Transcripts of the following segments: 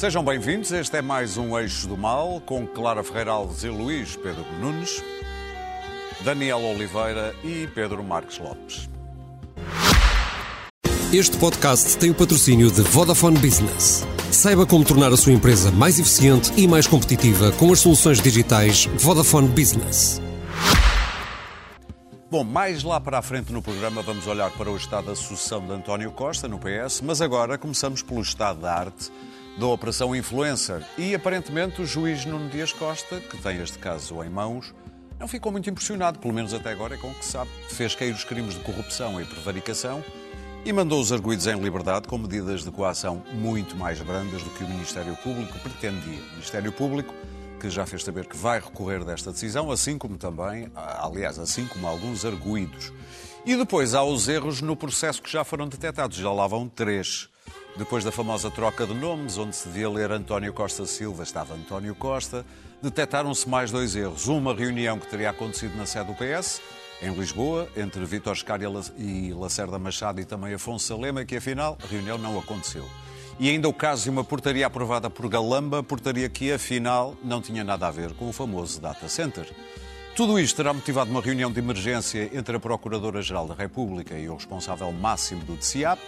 Sejam bem-vindos. Este é mais um Eixo do Mal com Clara Ferreira Alves e Luís Pedro Nunes, Daniel Oliveira e Pedro Marques Lopes. Este podcast tem o patrocínio de Vodafone Business. Saiba como tornar a sua empresa mais eficiente e mais competitiva com as soluções digitais Vodafone Business. Bom, mais lá para a frente no programa vamos olhar para o estado da sucessão de António Costa no PS, mas agora começamos pelo estado da arte da Operação Influencer. E aparentemente o juiz Nuno Dias Costa, que tem este caso em mãos, não ficou muito impressionado, pelo menos até agora com o que sabe. Fez cair os crimes de corrupção e prevaricação e mandou os arguídos em liberdade com medidas de coação muito mais brandas do que o Ministério Público pretendia. O Ministério Público que já fez saber que vai recorrer desta decisão, assim como também, aliás, assim como alguns arguídos. E depois há os erros no processo que já foram detectados, já lá vão três. Depois da famosa troca de nomes, onde se devia ler António Costa Silva, estava António Costa, detectaram-se mais dois erros. Uma reunião que teria acontecido na sede do PS, em Lisboa, entre Vítor Scária e Lacerda Machado e também Afonso Salema, que afinal a reunião não aconteceu. E ainda o caso de uma portaria aprovada por Galamba, portaria que afinal não tinha nada a ver com o famoso data center. Tudo isto terá motivado uma reunião de emergência entre a Procuradora-Geral da República e o responsável máximo do DCIAP.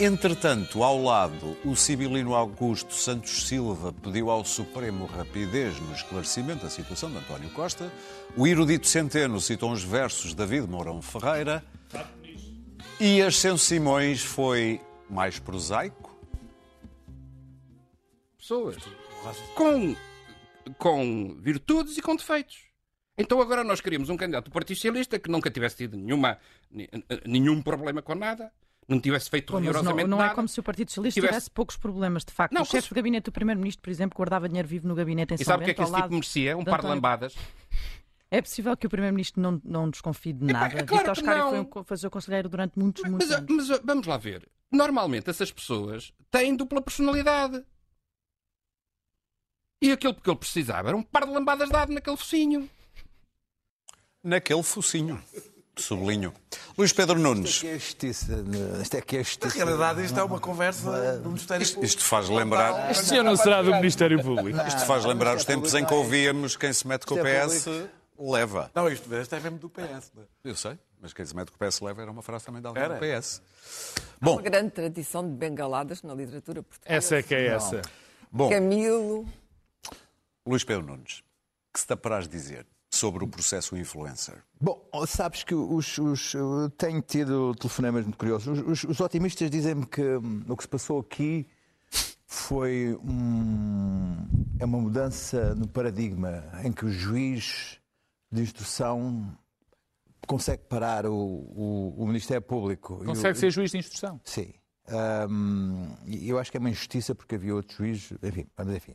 Entretanto, ao lado, o civilino Augusto Santos Silva pediu ao Supremo rapidez no esclarecimento da situação de António Costa. O erudito Centeno citou uns versos de David Mourão Ferreira. E Ascenso Simões foi mais prosaico. Pessoas com, com virtudes e com defeitos. Então agora nós queríamos um candidato do Partido Socialista que nunca tivesse tido nenhuma, nenhum problema com nada, não tivesse feito Bom, rigorosamente não, não nada. é como se o Partido Socialista tivesse... tivesse poucos problemas, de facto. Não, o chefe cons- de gabinete do Primeiro-Ministro, por exemplo, guardava dinheiro vivo no gabinete em E São sabe o que é que esse tipo merecia? Um par de lambadas. É possível que o Primeiro-Ministro não, não desconfie de nada. é claro Vítor que Scária não. foi, um, foi seu conselheiro durante muitos, muitos Mas, anos. mas vamos lá ver. Normalmente essas pessoas têm dupla personalidade. E aquilo que ele precisava era um par de lambadas dado naquele focinho. Naquele focinho. Sublinho. Luís Pedro Nunes. Isto é que é justiça. Isto é que é Na justiça. realidade, isto é uma conversa do Ministério Isto, Público. isto faz lembrar, Este senhor não será do Ministério Público. isto faz lembrar os tempos em que ouvíamos quem se mete com o Isto é PS leva. Não, isto, isto é mesmo do PS. é? Eu sei, mas quem se mete com o PS leva era uma frase também de alguém Era. do PS. Uma Bom, grande tradição de bengaladas na literatura portuguesa. Essa é que é essa. bom, Camilo. Luís Pedro Nunes, que se te apraz dizer sobre o processo influencer? Bom, sabes que os, os- eu tenho tido telefonemas muito curiosos. Os, os- os otimistas dizem-me que hum, o que se passou aqui foi um- é uma mudança no paradigma em que o juiz de instrução consegue parar o, o- o Ministério Público. e o- Consegue ser juiz de instrução. Sim. E eu acho que é uma injustiça porque havia outro juiz. Enfim, mas enfim.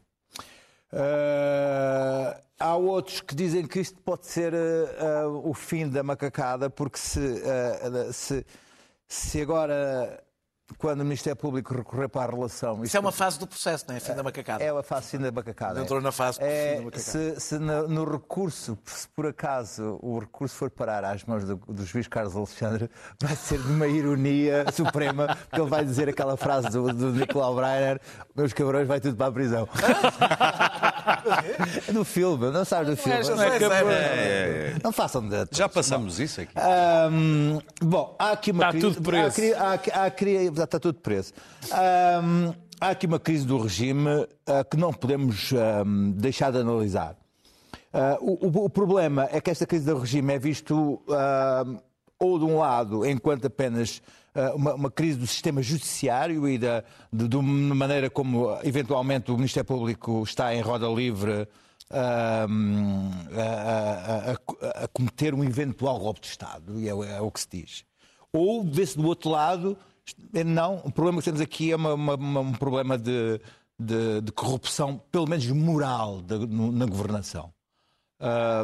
Ah, há outros que dizem que isto pode ser ah, ah, o fim da macacada, porque se, se, se agora, quando o Ministério Público recorrer para a relação. Isso é uma fase do processo, não é? Fim da macacada. É a fase fim da macacada. Entrou na fase do fim É, da macacada. se, se no, no recurso, se por acaso o recurso for parar às mãos do, do juiz Carlos Alexandre, vai ser de uma ironia suprema, porque ele vai dizer aquela frase do, do Nicolau Breiner: meus cabrões, vai tudo para a prisão. É do filme, não sabes do filme. Não é cabrão. Não façam de. Já passamos isso aqui. Bom, há aqui uma Está crise. tudo preso. Há, há, há, está tudo preso. Há aqui uma crise do regime ah, que não podemos ahm, deixar de analisar. Ah, o, o- o problema é que esta crise do regime é visto ahm, ou de um lado enquanto apenas uma, uma crise do sistema judiciário e da de, de maneira como eventualmente o Ministério Público está em roda livre ahm, a, a- a- a cometer um eventual golpe de Estado, e é, é o que se diz. Ou vê-se do outro lado, não, o problema que temos aqui é uma- uma- uma- um problema de, de- de corrupção, pelo menos moral, da- no- na governação.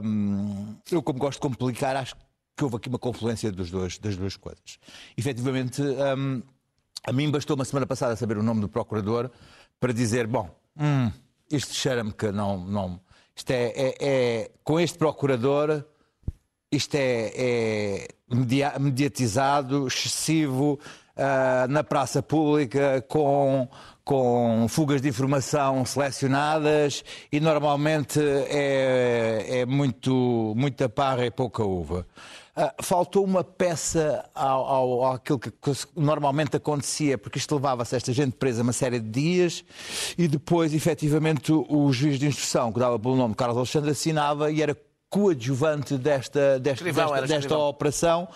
Hum, eu, como gosto de complicar, acho que houve aqui uma confluência dos dois, das duas coisas. Efetivamente, hum, a mim bastou uma semana passada saber o nome do procurador para dizer: bom, hum, isto cheira-me que não. não isto é, é- é- com este procurador, isto é, é media- mediatizado, excessivo. ah, na praça pública com, com fugas de informação selecionadas e normalmente é, é muito, muita parra e pouca uva. Ah, faltou uma peça ao, ao, àquilo que, normalmente acontecia, porque isto levava-se esta gente presa uma série de dias e depois, efetivamente, o, o juiz de instrução, que dava pelo nome Carlos Alexandre, assinava e era coadjuvante desta, desta, Escrivão, desta, desta escrivão. operação,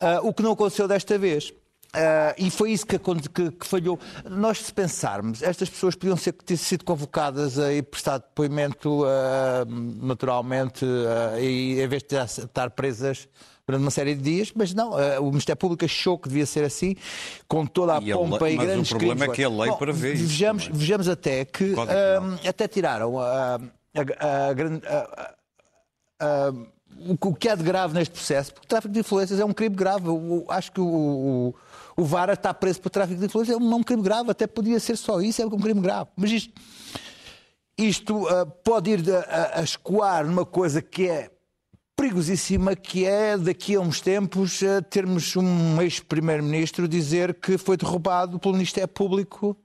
ah, o que não aconteceu desta vez. Ah, e foi isso que, que- que falhou. Nós, se pensarmos, estas pessoas podiam ser, ter sido convocadas a ir prestar depoimento ah, naturalmente ah, e em vez de estar presas durante uma série de dias, mas não, ah, o Ministério Público achou que devia ser assim, com toda a E a pompa lei- e mas o grandes problema crimes. é que a lei Bom, prevê isso Vejamos, também. vejamos até que ah, Penal. até tiraram a, a- a grande. a- o que há de grave neste processo, porque o tráfico de influências é um crime grave. O- acho que o, o, o Vara está preso por tráfico de influências, é um, é um crime grave, até podia ser só isso, é um crime grave. Mas isto, isto ah, pode ir a, a- a escoar numa coisa que é perigosíssima, que é daqui a uns tempos ah, termos um ex-primeiro-ministro dizer que foi derrubado pelo Ministério Público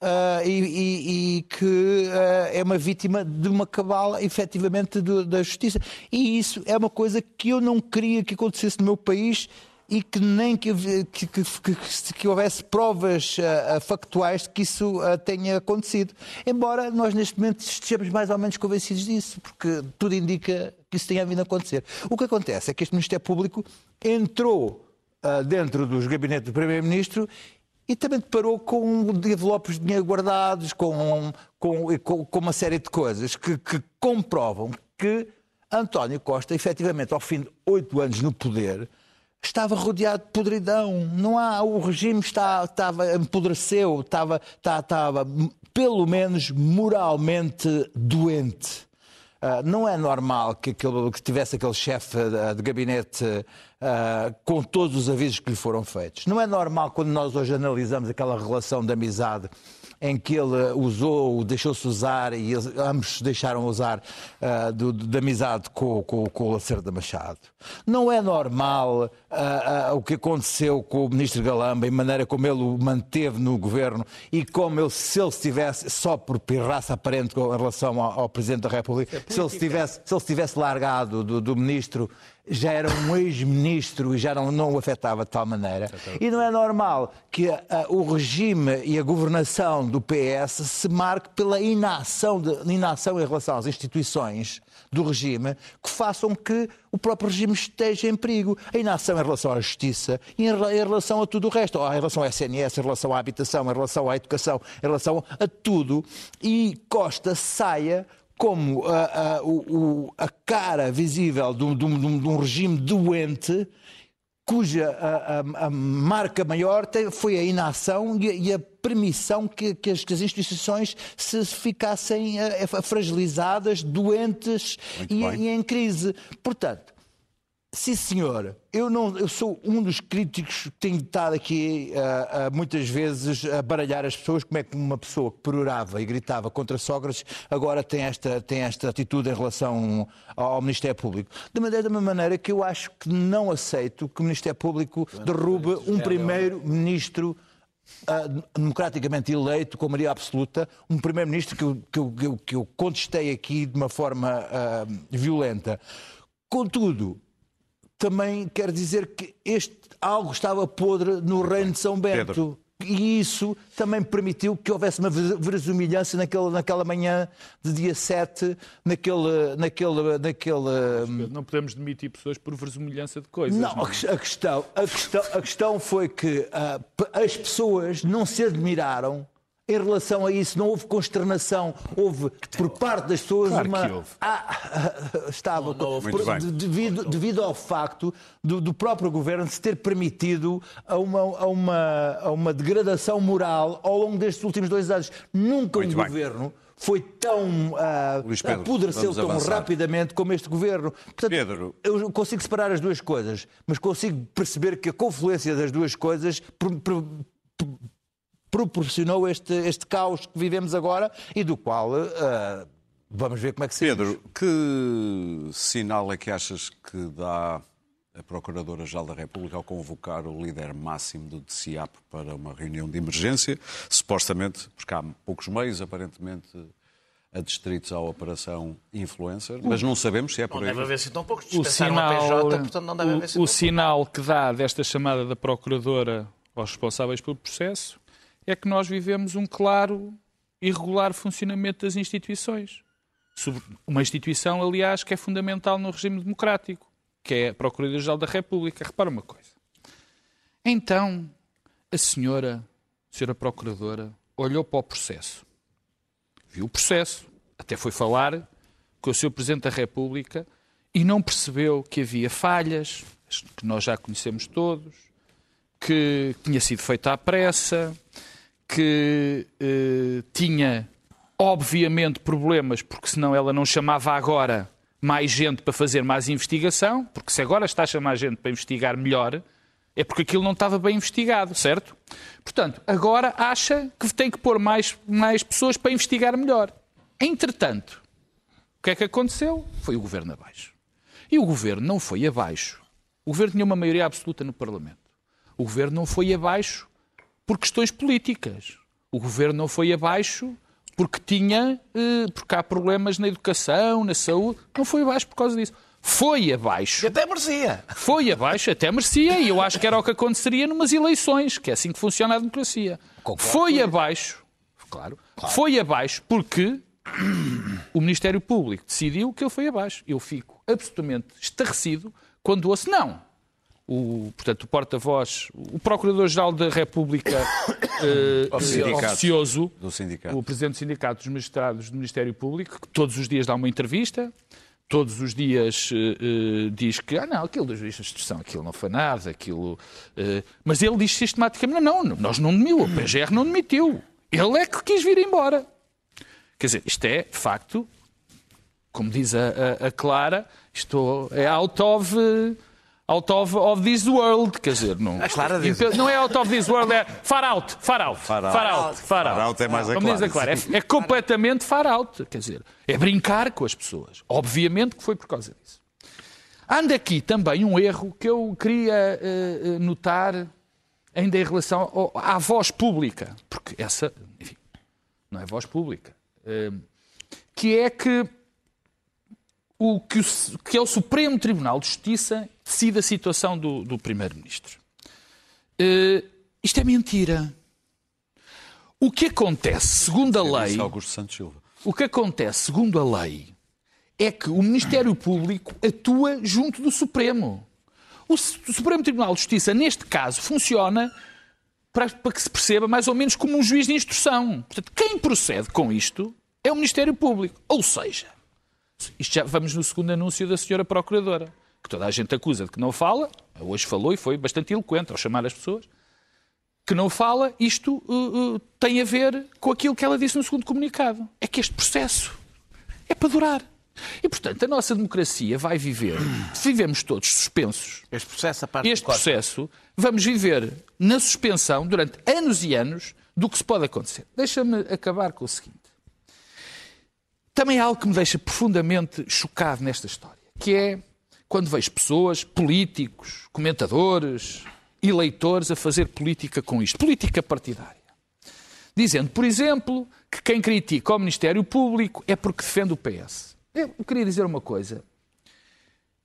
ah, e, e- e que ah, é uma vítima de uma cabala, efetivamente, do- da justiça. E isso é uma coisa que eu não queria que acontecesse no meu país e que nem que, que, que, que- houvesse provas ah, factuais de que isso ah, tenha acontecido. Embora nós, neste momento, estejamos mais ou menos convencidos disso, porque tudo indica que isso tenha vindo a acontecer. O que acontece é que este Ministério Público entrou ah, dentro dos gabinetes do Primeiro-Ministro e também deparou com envelopes de dinheiro guardados, com, com, com uma série de coisas que, que comprovam que António Costa, efetivamente, ao fim de oito anos no poder, estava rodeado de podridão. Não há, o regime está, estava, empodreceu, estava, estava, estava, pelo menos, moralmente doente. Ah, não é normal que, aquele, que tivesse aquele chefe ah, de gabinete ah, com todos os avisos que lhe foram feitos. Não é normal quando nós hoje analisamos aquela relação de amizade em que ele usou, deixou-se usar e eles, ambos se deixaram usar ah, do- do- de amizade com, com, com o Lacerda Machado. Não é normal ah, ah, o que aconteceu com o ministro Galamba e a maneira como ele o manteve no governo e como ele, se ele estivesse só por pirraça aparente com- em relação ao, ao Presidente da República, se ele se tivesse, se ele se tivesse largado do, do ministro, já era um ex-ministro e já não, não o afetava de tal maneira. E não é normal que ah, o regime e a governação do PS se marque pela inação, de, inação em relação às instituições do regime que façam que o próprio regime esteja em perigo. A inação em relação à justiça e em, em relação a tudo o resto, em relação ao SNS, em relação à habitação, em relação à educação, em relação a tudo. E Costa saia como ah, ah, o- a cara visível de um, de um- de um- regime doente cuja a, a- a marca maior foi a inação e a, e a permissão que, que as, que as instituições se ficassem ah, ah, fragilizadas, doentes e, e em crise. Portanto, Sim, senhor. Eu, não, eu sou um dos críticos que tenho estado aqui ah, ah, muitas vezes a baralhar as pessoas. Como é que uma pessoa que perorava e gritava contra Sócrates agora tem esta, tem esta atitude em relação ao Ministério Público? De maneira, da mesma maneira que eu acho que não aceito que o Ministério Público derrube um primeiro-ministro ah, democraticamente eleito, com maioria absoluta, um primeiro-ministro que, eu- que, eu- que, eu- contestei aqui de uma forma ah, violenta. Contudo, também quer dizer que este algo estava podre no reino de São Bento. Pedro. E isso também permitiu que houvesse uma verosimilhança naquele, naquela manhã de dia 7, naquele. naquele, naquele Não podemos demitir pessoas por verosimilhança de coisas. não, a, ques- a questão, a, questão, a questão foi que p- as pessoas não se admiraram em relação a isso, não houve consternação, houve por parte das pessoas Claro uma. que houve. Ah, estava Muito por- bem. de- devido, devido ao facto do, do próprio governo se ter permitido a uma, a, uma, a uma degradação moral ao longo destes últimos dois anos. Nunca Muito um bem. governo foi tão Pedro, apodreceu tão avançar. rapidamente como este governo. Portanto, Pedro. eu consigo separar as duas coisas, mas consigo perceber que a confluência das duas coisas proporcionou este, este caos que vivemos agora e do qual ah, vamos ver como é que se Pedro, que sinal é que achas que dá a Procuradora-Geral da República ao convocar o líder máximo do DCIAP para uma reunião de emergência, supostamente, porque há poucos meios, aparentemente, adstritos à Operação Influencer, mas não sabemos se é por Não aí. deve haver assim tão poucos. O Dispensaram sinal, a PJ, portanto não deve haver assim o, o sinal que dá desta chamada da Procuradora aos responsáveis pelo processo é que nós vivemos um claro e regular funcionamento das instituições. Uma instituição, aliás, que é fundamental no regime democrático, que é a Procuradoria-Geral da República. Repara uma coisa. Então, a senhora, a senhora Procuradora, olhou para o processo, viu o processo, até foi falar com o Sr. Presidente da República e não percebeu que havia falhas, que nós já conhecemos todos, que tinha sido feita à pressa, que eh, tinha, obviamente, problemas, porque senão ela não chamava agora mais gente para fazer mais investigação, porque se agora está a chamar gente para investigar melhor, é porque aquilo não estava bem investigado, certo? Portanto, agora acha que tem que pôr mais, mais pessoas para investigar melhor. Entretanto, o que é que aconteceu? Foi o governo abaixo. E o governo não foi abaixo. O governo tinha uma maioria absoluta no Parlamento. O governo não foi abaixo por questões políticas. O governo não foi abaixo porque tinha, eh, porque há problemas na educação, na saúde. Não foi abaixo por causa disso. Foi abaixo. E até merecia. Foi abaixo, até merecia, e eu acho que era o que aconteceria numas eleições, que é assim que funciona a democracia. Foi abaixo, claro, foi abaixo porque o Ministério Público decidiu que ele foi abaixo. Eu fico absolutamente estarrecido quando ouço, não, o, portanto, o porta-voz, o Procurador-Geral da República eh, oficioso, o Presidente do Sindicato dos Magistrados do Ministério Público, que todos os dias dá uma entrevista, todos os dias eh, eh, diz que, ah não, aquilo dos juízes de instrução, aquilo não foi nada, aquilo... eh, mas ele diz sistematicamente, não, não, nós não demitiu, o PGR não demitiu. Ele é que quis vir embora. Quer dizer, isto é, de facto, como diz a, a- a Clara, isto é out of, out of, of this world, quer dizer, não, Clara diz. não é out of this world, é far out, far out, far Far out, out. far out. Far out é mais a Como diz a Clara. Clara, é, é completamente far out, quer dizer, é brincar com as pessoas. Obviamente que foi por causa disso. Anda aqui também um erro que eu queria eh, notar ainda em relação ao- à voz pública, porque essa, enfim, não é voz pública, eh, que é que o que, o- que é o Supremo Tribunal de Justiça decide a situação do, do Primeiro-Ministro. Eh, isto é mentira. O que acontece, segundo a lei, Augusto Santos Silva. o que acontece, segundo a lei, é que o Ministério Público atua junto do Supremo. O Supremo Tribunal de Justiça, neste caso, funciona para, para que se perceba mais ou menos como um juiz de instrução. Portanto, quem procede com isto é o Ministério Público. Ou seja, isto já vamos no segundo anúncio da senhora Procuradora, que toda a gente acusa de que não fala, hoje falou e foi bastante eloquente ao chamar as pessoas, que não fala, isto uh, uh, tem a ver com aquilo que ela disse no segundo comunicado. É que este processo é para durar. E, portanto, a nossa democracia vai viver, se vivemos todos suspensos, Este processo, a parte este processo, vamos viver na suspensão durante anos e anos do que se pode acontecer. Deixa-me acabar com o seguinte. Também há algo que me deixa profundamente chocado nesta história, que é quando vejo pessoas, políticos, comentadores, eleitores a fazer política com isto, política partidária. Dizendo, por exemplo, que quem critica o Ministério Público é porque defende o PS. Eu queria dizer uma coisa.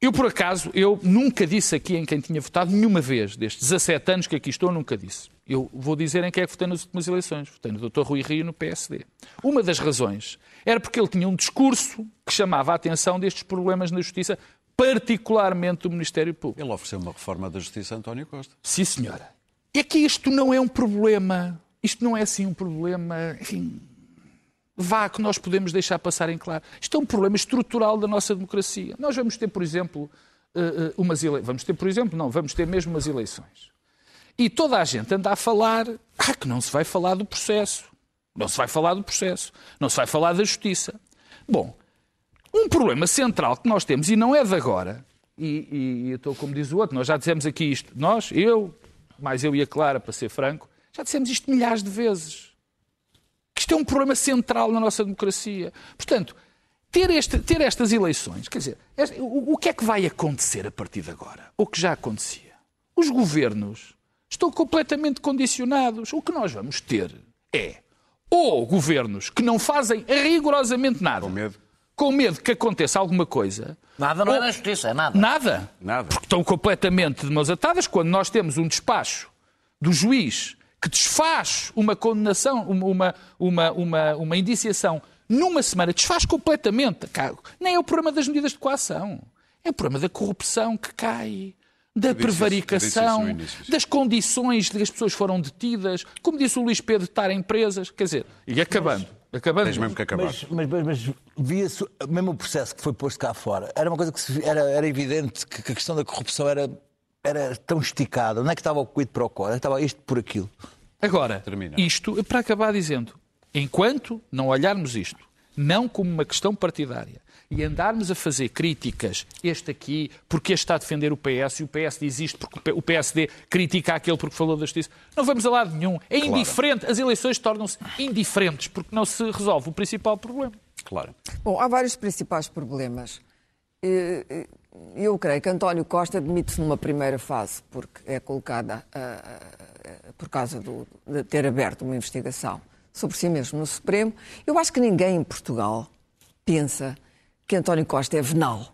Eu, por acaso, eu nunca disse aqui em quem tinha votado nenhuma vez, destes 17 anos que aqui estou, nunca disse. Eu vou dizer em quem é que votei nas últimas eleições. Votei no Dr. Rui Rio no PSD. Uma das razões era porque ele tinha um discurso que chamava a atenção destes problemas na justiça, particularmente do Ministério Público. Ele ofereceu uma reforma da Justiça a António Costa. Sim, senhora. É que isto não é um problema. Isto não é assim um problema. Enfim. Vá que nós podemos deixar passar em claro. Isto é um problema estrutural da nossa democracia. Nós vamos ter, por exemplo, eh, eh, umas eleições. Vamos ter, por exemplo, não, vamos ter mesmo umas eleições. E toda a gente anda a falar ah, que não se vai falar do processo. Não se vai falar do processo. Não se vai falar da justiça. Bom, um problema central que nós temos, e não é de agora, e, e, e eu estou como diz o outro, nós já dissemos aqui isto, nós, eu, mais eu e a Clara, para ser franco, já dissemos isto milhares de vezes. Que isto é um problema central na nossa democracia. Portanto, ter, este, ter estas eleições, quer dizer, o, o que é que vai acontecer a partir de agora? O que já acontecia? Os governos estão completamente condicionados. O que nós vamos ter é ou governos que não fazem rigorosamente nada, Com medo. Com medo que aconteça alguma coisa, Nada não é ou- na justiça, é nada. Nada. Nada. Porque estão completamente de mãos atadas quando nós temos um despacho do juiz que desfaz uma condenação, uma, uma, uma, uma, uma indiciação numa semana, desfaz completamente. Nem é o problema das medidas de coação. É o problema da corrupção que cai, da prevaricação, início, das condições de que as pessoas foram detidas, como disse o Luís Pedro, de estar em presas. Quer dizer, e acabando. Acabando Tens mesmo que acabar. Mas, mas, mas, mas via-se, mesmo o processo que foi posto cá fora, era uma coisa que se era, era evidente que, que a questão da corrupção era, era tão esticada. Não é que estava o quid para o quo, é que estava isto por aquilo. Agora, Termina. isto para acabar dizendo, enquanto não olharmos isto, não como uma questão partidária, e andarmos a fazer críticas, este aqui, porque este está a defender o PS, e o PS diz isto porque o PSD critica aquele porque falou da justiça, não vamos a lado nenhum. É indiferente. As eleições tornam-se indiferentes porque não se resolve o principal problema. Claro. Bom, há vários principais problemas. Eh, eh, Eu creio que António Costa demite-se numa primeira fase, porque é colocada ah, por causa do- de ter aberto uma investigação sobre si mesmo no Supremo. Eu acho que ninguém em Portugal pensa que António Costa é venal.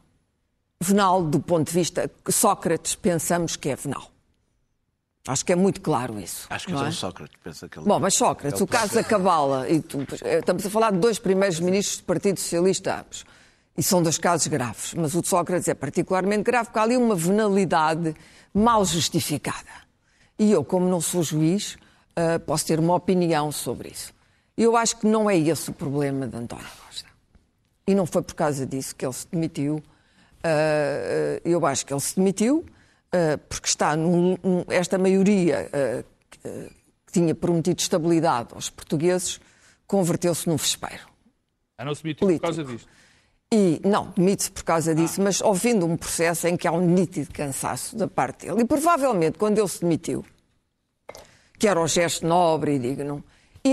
Venal do ponto de vista que Sócrates pensamos que é venal. Acho que é muito claro isso. Acho que não é? o Sócrates pensa que ele. Bom, mas Sócrates, o caso da Cabala, e tu- eh, estamos a falar de dois primeiros ministros do Partido Socialista ambos, e são dois casos graves, mas o de Sócrates é particularmente grave, porque há ali uma venalidade mal justificada. E eu, como não sou juiz, eh, posso ter uma opinião sobre isso. Eu acho que não é esse o problema de António Costa. E não foi por causa disso que ele se demitiu. Uh, eu acho que ele se demitiu uh, porque está num, esta maioria que, tinha prometido estabilidade aos portugueses converteu-se num vespeiro. A não se demitiu por Político. causa disto. E não, demite-se por causa disso, mas ouvindo um processo em que há um nítido cansaço da parte dele. E provavelmente quando ele se demitiu, que era um gesto nobre e digno,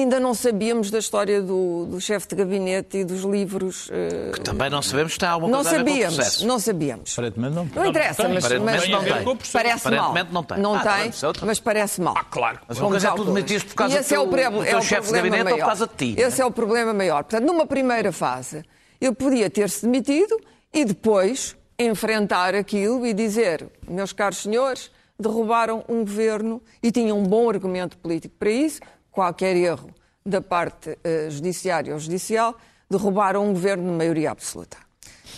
ainda não sabíamos da história do, do chefe de gabinete e dos livros. uh, Também não sabemos se tem alguma não coisa a ver com o sabíamos, processo. não sabíamos. Aparentemente não. Não interessa, tem. mas, mas não tem. parece mal. Aparentemente não tem. Não Ah, tem, mas parece mal. Ah, claro. Mas uma coisa é que tu demitiste por causa E esse do é o, teu- proble- do é teu o chefe de problema gabinete ou maior. por causa de ti, Esse não é o problema maior. Portanto, numa primeira fase, ele podia ter-se demitido e depois enfrentar aquilo e dizer, meus caros senhores, derrubaram um governo e tinham um bom argumento político para isso, qualquer erro da parte eh, judiciária ou judicial, derrubaram um governo de maioria absoluta.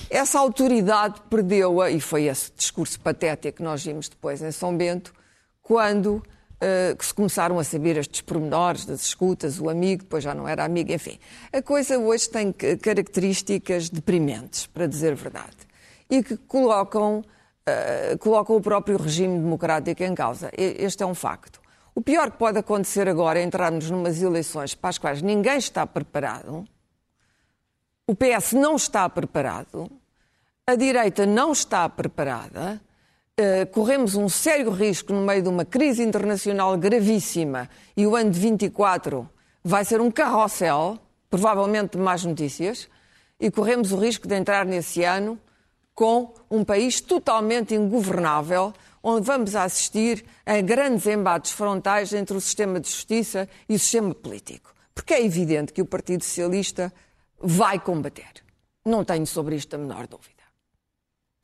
Essa autoridade perdeu-a, e foi esse discurso patético que nós vimos depois em São Bento, quando que se começaram a saber estes pormenores das escutas, o amigo, depois já não era amigo, enfim. A coisa hoje tem ca- características deprimentes, para dizer a verdade, e que colocam, eh, colocam o próprio regime democrático em causa. Este é um facto. O pior que pode acontecer agora é entrarmos numas eleições para as quais ninguém está preparado, o PS não está preparado, a direita não está preparada, eh, corremos um sério risco no meio de uma crise internacional gravíssima e o ano de 24 vai ser um carrossel, provavelmente de más notícias, e corremos o risco de entrar nesse ano com um país totalmente ingovernável, onde vamos assistir a grandes embates frontais entre o sistema de justiça e o sistema político. Porque é evidente que o Partido Socialista vai combater. Não tenho sobre isto a menor dúvida.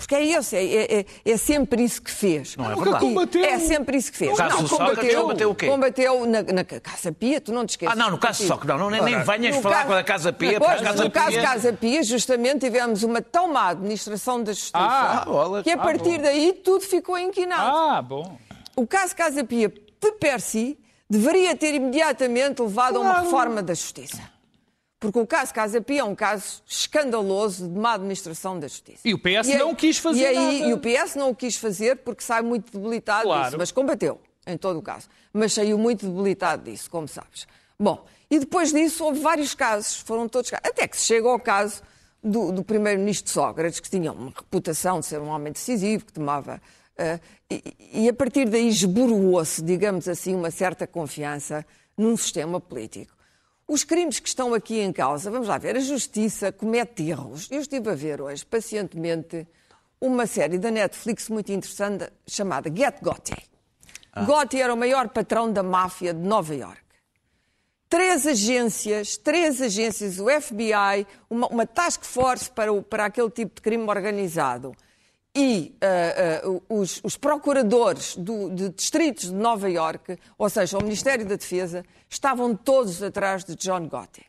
Porque é esse, é, é- é sempre isso que fez. Não é Nunca verdade. combateu. É sempre isso que fez. Caso não, Sócrates, combateu o quê? Combateu na, na Casa Pia, tu não te esqueces. Ah, não, no caso só que não, não, nem, nem venhas no falar caso- com a Casa Pia, Pois, Casa no caso Pia... Casa Pia, justamente tivemos uma tão má administração da justiça Ah, que a Ah, partir bom. daí tudo ficou inquinado. Ah, bom. O caso Casa Pia, de per si, deveria ter imediatamente levado a uma reforma da justiça. Porque o caso Casa Pia é um caso escandaloso de má administração da justiça. E o PS aí- não quis fazer e aí, nada. E o PS não o quis fazer porque sai muito debilitado Claro. disso. Mas combateu, em todo o caso. Mas saiu muito debilitado disso, como sabes. Bom, e depois disso houve vários casos, foram todos casos. Até que se chega ao caso do, do primeiro-ministro Sócrates, que tinha uma reputação de ser um homem decisivo, que tomava. eh, e, e a partir daí esboroou-se, digamos assim, uma certa confiança num sistema político. Os crimes que estão aqui em causa, vamos lá ver, a justiça comete erros. Eu estive a ver hoje, pacientemente, uma série da Netflix muito interessante chamada Get Gotti. Gotti era o maior patrão da máfia de Nova York. Três agências, três agências, o FBI, uma, uma task force para, o- para aquele tipo de crime organizado e ah, ah, os, os procuradores do- de distritos de Nova York, ou seja, o Ministério da Defesa, estavam todos atrás de John Gotti.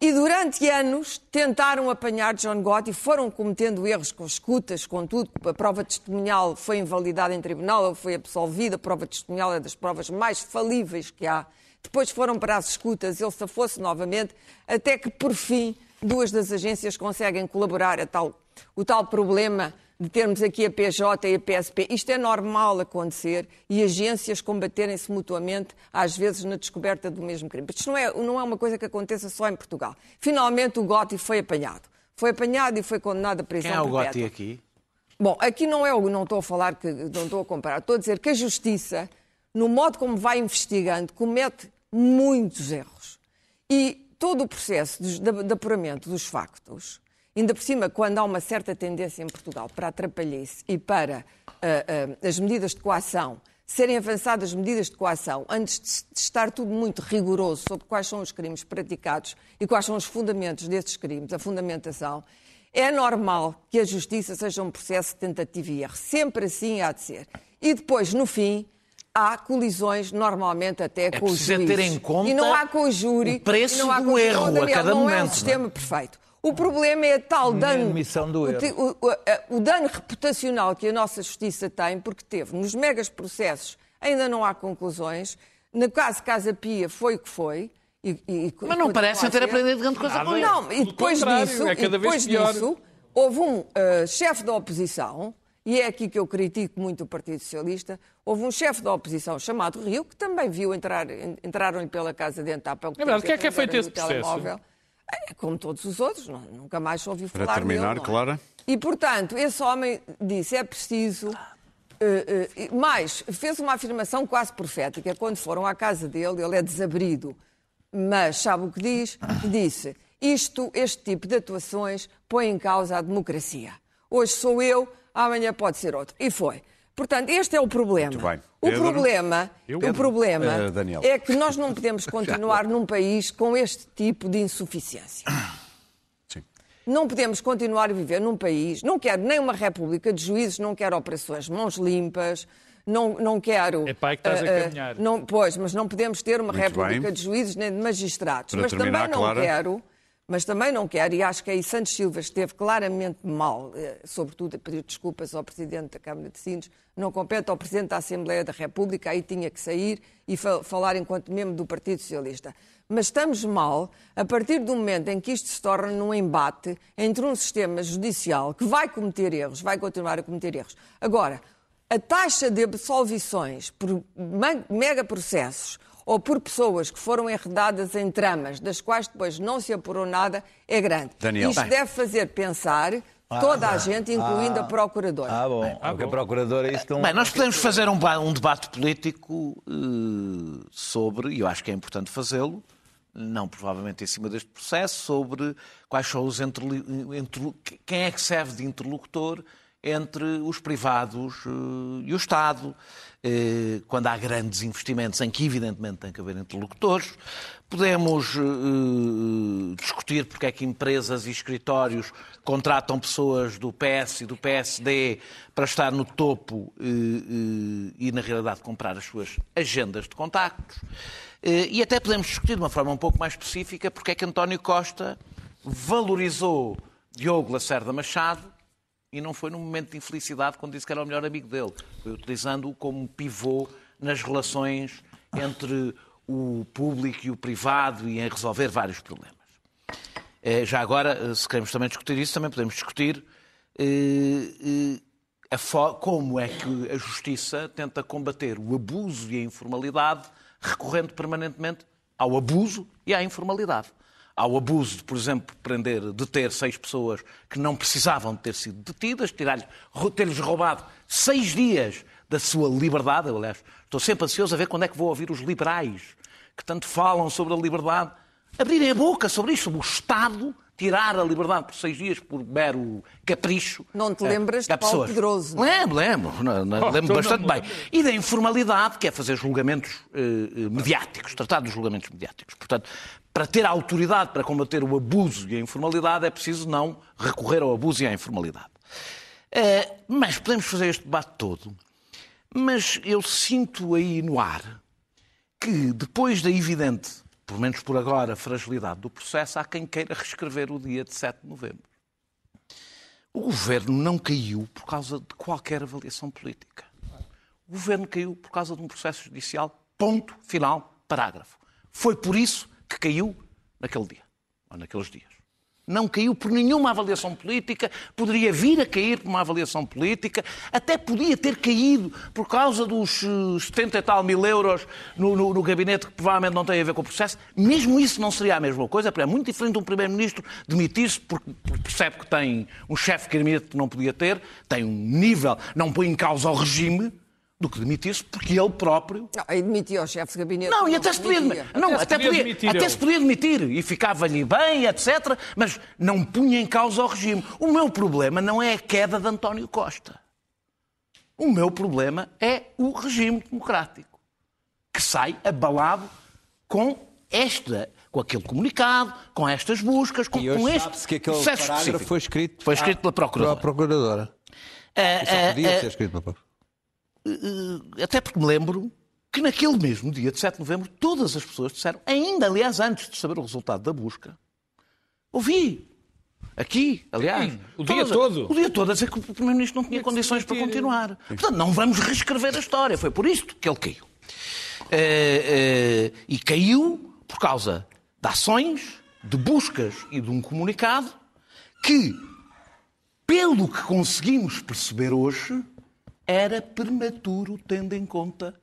E durante anos tentaram apanhar John Gotti, foram cometendo erros com escutas, com tudo. A prova testemunhal foi invalidada em tribunal, ele foi absolvido. A prova testemunhal é das provas mais falíveis que há. Depois foram para as escutas, ele se fosse novamente, até que por fim duas das agências conseguem colaborar. A tal, o tal problema de termos aqui a PJ e a PSP. Isto é normal acontecer e agências combaterem-se mutuamente, às vezes na descoberta do mesmo crime. Isto não é, não é uma coisa que aconteça só em Portugal. Finalmente o Gotti foi apanhado. Foi apanhado e foi condenado a prisão Quem é o perpétua. Gotti aqui? Bom, aqui não é o, não estou a falar que não estou a comparar, estou a dizer que a justiça, no modo como vai investigando, comete muitos erros. E todo o processo de, de- de apuramento dos factos, ainda por cima, quando há uma certa tendência em Portugal para atrapalhice e para ah, ah, as medidas de coação serem avançadas medidas de coação antes de, estar tudo muito rigoroso sobre quais são os crimes praticados e quais são os fundamentos desses crimes, a fundamentação, é normal que a justiça seja um processo de tentativa e erro. Sempre assim há de ser. E depois, no fim, há colisões, normalmente até com é juízes. ter em conta e não há com o júri. o preço e não há com o- erro Oh, a Daniel, cada não é um momento, sistema perfeito. O problema é a tal dano, o, o- o- dano reputacional que a nossa justiça tem, porque teve nos megas processos, ainda não há conclusões. No caso Casa Pia foi o que foi. E, e- Mas não parecem ter aprendido grande coisa com isso. Não, e depois disso, é cada e depois disso houve um eh, chefe da oposição, e é aqui que eu critico muito o Partido Socialista, houve um chefe da oposição chamado Rio, que também viu entrar, en- entraram-lhe pela casa dentro há pouco É verdade, o que é que é feito esse o processo? telemóvel. É como todos os outros, não- nunca mais ouviu Para falar terminar, dele, é? Clara. E, portanto, esse homem disse, é preciso... eh, eh, mais, fez uma afirmação quase profética. Quando foram à casa dele, ele é desabrido, mas sabe o que diz? Disse, isto, este tipo de atuações põe em causa a democracia. Hoje sou eu, amanhã pode ser outro. E foi. Portanto, este é o problema. Muito bem. O Pedro? problema, o problema Eh, Daniel. é que nós não podemos continuar num país com este tipo de insuficiência. Sim. Não podemos continuar a viver num país, não quero nem uma república de juízes, não quero operações mãos limpas, não, não quero... É aí que estás a ah, ah, caminhar. não, pois, mas não podemos ter uma Muito república bem. de juízes nem de magistrados. Para mas terminar, também não Clara. quero... Mas também não quero, e acho que aí Santos Silva esteve claramente mal, eh, sobretudo a pedir desculpas ao Presidente da Câmara de Sines, não compete ao Presidente da Assembleia da República, aí tinha que sair e fa- falar enquanto membro do Partido Socialista. Mas estamos mal a partir do momento em que isto se torna num embate entre um sistema judicial que vai cometer erros, vai continuar a cometer erros. Agora, a taxa de absolvições por megaprocessos ou por pessoas que foram enredadas em tramas das quais depois não se apurou nada é grande. Daniel. Isto Bem. deve fazer pensar toda a gente, incluindo a Procuradora. Ah, bom. Porque a Procuradora isso não... Bem, nós podemos fazer um, um debate político eh, sobre, e eu acho que é importante fazê-lo, não provavelmente em cima deste processo, sobre quais são os interli- interlo- quem é que serve de interlocutor entre os privados eh, e o Estado, eh, quando há grandes investimentos em que evidentemente tem que haver interlocutores. Podemos eh, discutir porque é que empresas e escritórios contratam pessoas do PS e do PSD para estar no topo e, na realidade, comprar as suas agendas de contactos. E até podemos discutir de uma forma um pouco mais específica porque é que António Costa valorizou Diogo Lacerda Machado e não foi num momento de infelicidade quando disse que era o melhor amigo dele. Foi utilizando-o como pivô nas relações entre o público e o privado e em resolver vários problemas. Eh, Já agora, eh, se queremos também discutir isso, também podemos discutir eh, como é que a justiça tenta combater o abuso e a informalidade, recorrendo permanentemente ao abuso e à informalidade. Ao abuso de, por exemplo, prender, deter seis pessoas que não precisavam de ter sido detidas, tirar-lhes- ter-lhes roubado seis dias da sua liberdade. Eu, aliás, estou sempre ansioso a ver quando é que vou ouvir os liberais que tanto falam sobre a liberdade abrirem a boca sobre isto, sobre o Estado tirar a liberdade por seis dias por mero capricho. Não te eh, lembras de a Paulo. Pedroso, não Lembro, lembro. Não, não, Oh, lembro então bastante bem. E da informalidade, que é fazer julgamentos eh, eh, mediáticos, tratar dos julgamentos mediáticos. Portanto, para ter a autoridade para combater o abuso e a informalidade, é preciso não recorrer ao abuso e à informalidade. Eh, mas podemos fazer este debate todo. Mas eu sinto aí no ar que, depois da evidente, pelo menos por agora, fragilidade do processo, há quem queira reescrever o dia de 7 de novembro. O governo não caiu por causa de qualquer avaliação política. O governo caiu por causa de um processo judicial. Ponto, final, parágrafo. Foi por isso que caiu naquele dia, ou naqueles dias. Não caiu por nenhuma avaliação política, poderia vir a cair por uma avaliação política, até podia ter caído por causa dos eh, 70 e tal mil euros no, no- no gabinete que provavelmente não tem a ver com o processo. Mesmo isso não seria a mesma coisa, porque é muito diferente de um primeiro-ministro demitir-se porque percebe que tem um chefe que não podia ter, tem um nível, não põe em causa o regime, do que demitir-se porque ele próprio Não, aí demitia o chefe de gabinete. não, e até se podia, demitia. não, Até até podia podia, demitir até se podia demitir e ficava-lhe bem, etc. Mas não punha em causa o regime. O meu problema não é a queda de António Costa. O meu problema é o regime democrático, que sai abalado com esta, com aquele comunicado, com estas buscas, com, E hoje com este sabe-se que aquele processo parágrafo específico. foi escrito, Foi escrito pela Procuradora. pela Procuradora. Só ah, podia ah, ser escrito pela Procuradora. Até porque me lembro que naquele mesmo dia de 7 de novembro, todas as pessoas disseram, ainda aliás antes de saber o resultado da busca, ouvi aqui, aliás, Sim, o dia todo. O dia todo a dizer que o Primeiro-Ministro não tinha condições para continuar. Portanto, não vamos reescrever a história. Foi por isto que ele caiu. Eh, eh, e caiu por causa de ações, de buscas e de um comunicado que, pelo que conseguimos perceber hoje, era prematuro, tendo em conta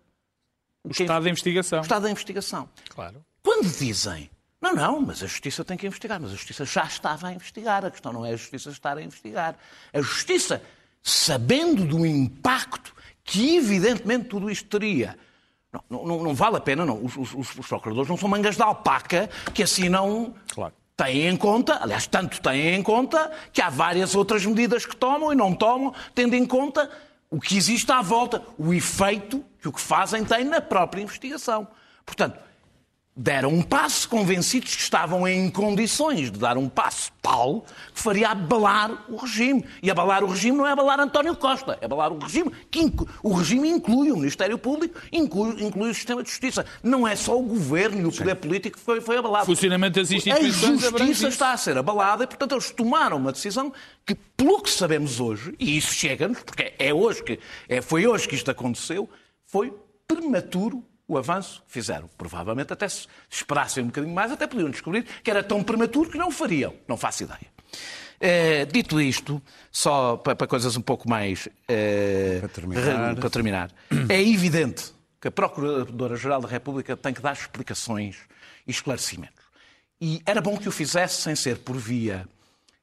O estado da investigação. o estado da investigação. Claro. Quando dizem, não, não, mas a Justiça tem que investigar, mas a Justiça já estava a investigar, a questão não é a Justiça estar a investigar. A Justiça, sabendo do impacto que evidentemente tudo isto teria, não, não- não vale a pena, não. Os, os- os- procuradores não são mangas de alpaca que assinam. Claro. Têm em conta, aliás, tanto têm em conta, que há várias outras medidas que tomam e não tomam, tendo em conta o que existe à volta, o efeito que o que fazem tem na própria investigação. Portanto, deram um passo convencidos que estavam em condições de dar um passo tal que faria abalar o regime. E abalar o regime não é abalar António Costa, é abalar o regime, que o regime inclui o Ministério Público, inclui, inclui o sistema de justiça. Não é só o governo e o poder político que foi, foi abalado. Funcionamento das A instituições abrange justiça está a ser abalada e, portanto, eles tomaram uma decisão que, pelo que sabemos hoje, e isso chega-nos, porque é hoje que, é, foi hoje que isto aconteceu, foi prematuro o avanço que fizeram. Provavelmente, até se esperassem um bocadinho mais, até podiam descobrir que era tão prematuro que não o fariam. Não faço ideia. Eh, dito isto, só para, para coisas um pouco mais. eh, Para terminar. para terminar, é evidente que a Procuradora-Geral da República tem que dar explicações e esclarecimentos. E era bom que o fizesse sem ser por via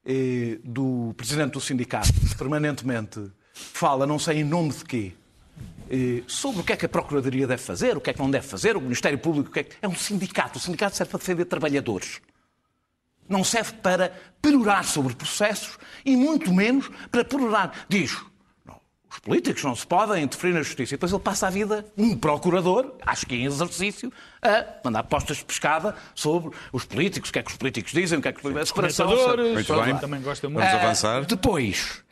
eh, do Presidente do Sindicato, que permanentemente fala, não sei em nome de quê, sobre o que é que a Procuradoria deve fazer, o que é que não deve fazer, o Ministério Público, o que é que... É um sindicato. O sindicato serve para defender trabalhadores. Não serve para perorar sobre processos e muito menos para perorar. Diz, não, os políticos não se podem interferir na justiça. E depois ele passa a vida, um procurador, acho que em exercício, a mandar postas de pescada sobre os políticos, o que é que os políticos dizem, o que é que Muito pronto, bem. também gosta muito. Vamos avançar. Depois,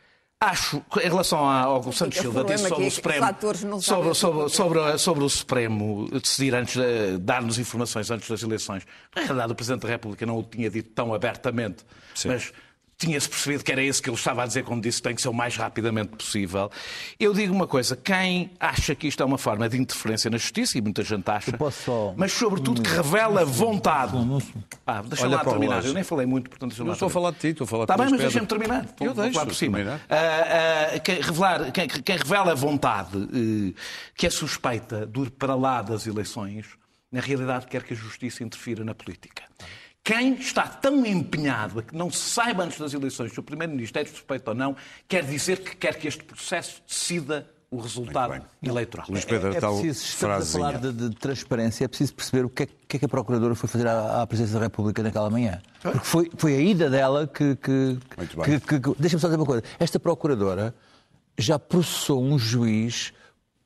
acho, que em relação ao que o Santos Silva disse sobre aqui o é Supremo, sobre, sobre, sobre, sobre o Supremo decidir antes, de- dar-nos informações antes das eleições. Na realidade, o Presidente da República não o tinha dito tão abertamente, mas tinha-se percebido que era isso que ele estava a dizer quando disse que tem que ser o mais rapidamente possível. Eu digo uma coisa, quem acha que isto é uma forma de interferência na justiça, e muita gente acha, só- mas sobretudo que revela vontade. Ah, deixa Olha lá para o terminar, eu nem falei muito, portanto deixa Não lá estou a falar de ti, estou a falar de Está bem, mas deixa-me terminar. Eu Vou- vou deixo lá por cima. Ah, ah, quem, revelar, quem, quem revela vontade eh, que é suspeita dure para lá das eleições, na realidade quer que a justiça interfira na política. Quem está tão empenhado a que não se saiba antes das eleições se o Primeiro-Ministro é suspeito ou não, quer dizer que quer que este processo decida o resultado eleitoral. Luís Pedro, É tal preciso, estamos a falar de, de transparência, é preciso perceber o que é, o que é que a Procuradora foi fazer à, à Presidência da República naquela manhã. Porque foi, foi a ida dela que. que, Muito bem. que, que Deixa-me só dizer uma coisa. Esta Procuradora já processou um juiz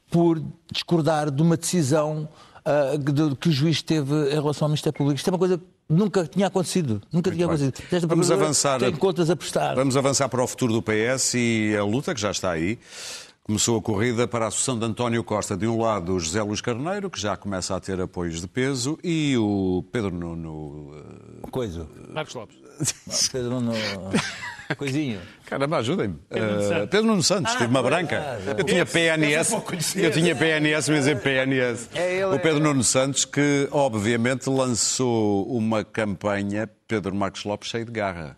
por discordar de uma decisão ah, de- que o juiz teve em relação ao Ministério Público. Isto é uma coisa que nunca tinha acontecido. Nunca tinha bem. acontecido. Esta Vamos avançar. Tem contas a prestar. Vamos avançar para o futuro do PS e a luta que já está aí. Começou a corrida para a sucessão de António Costa. De um lado, o José Luís Carneiro, que já começa a ter apoios de peso, e o Pedro Nuno. eh, Coisa. Marcos Lopes. Pedro Nuno. Coisinho. Caramba, ajudem-me. Nuno Eh, Santos. Pedro Nuno Santos, tive uma branca. Eu tinha PNS. Eu tinha PNS, mas é PNS. É, ele O Pedro Nuno Santos, que obviamente lançou uma campanha, Pedro Marcos Lopes, cheio de garra.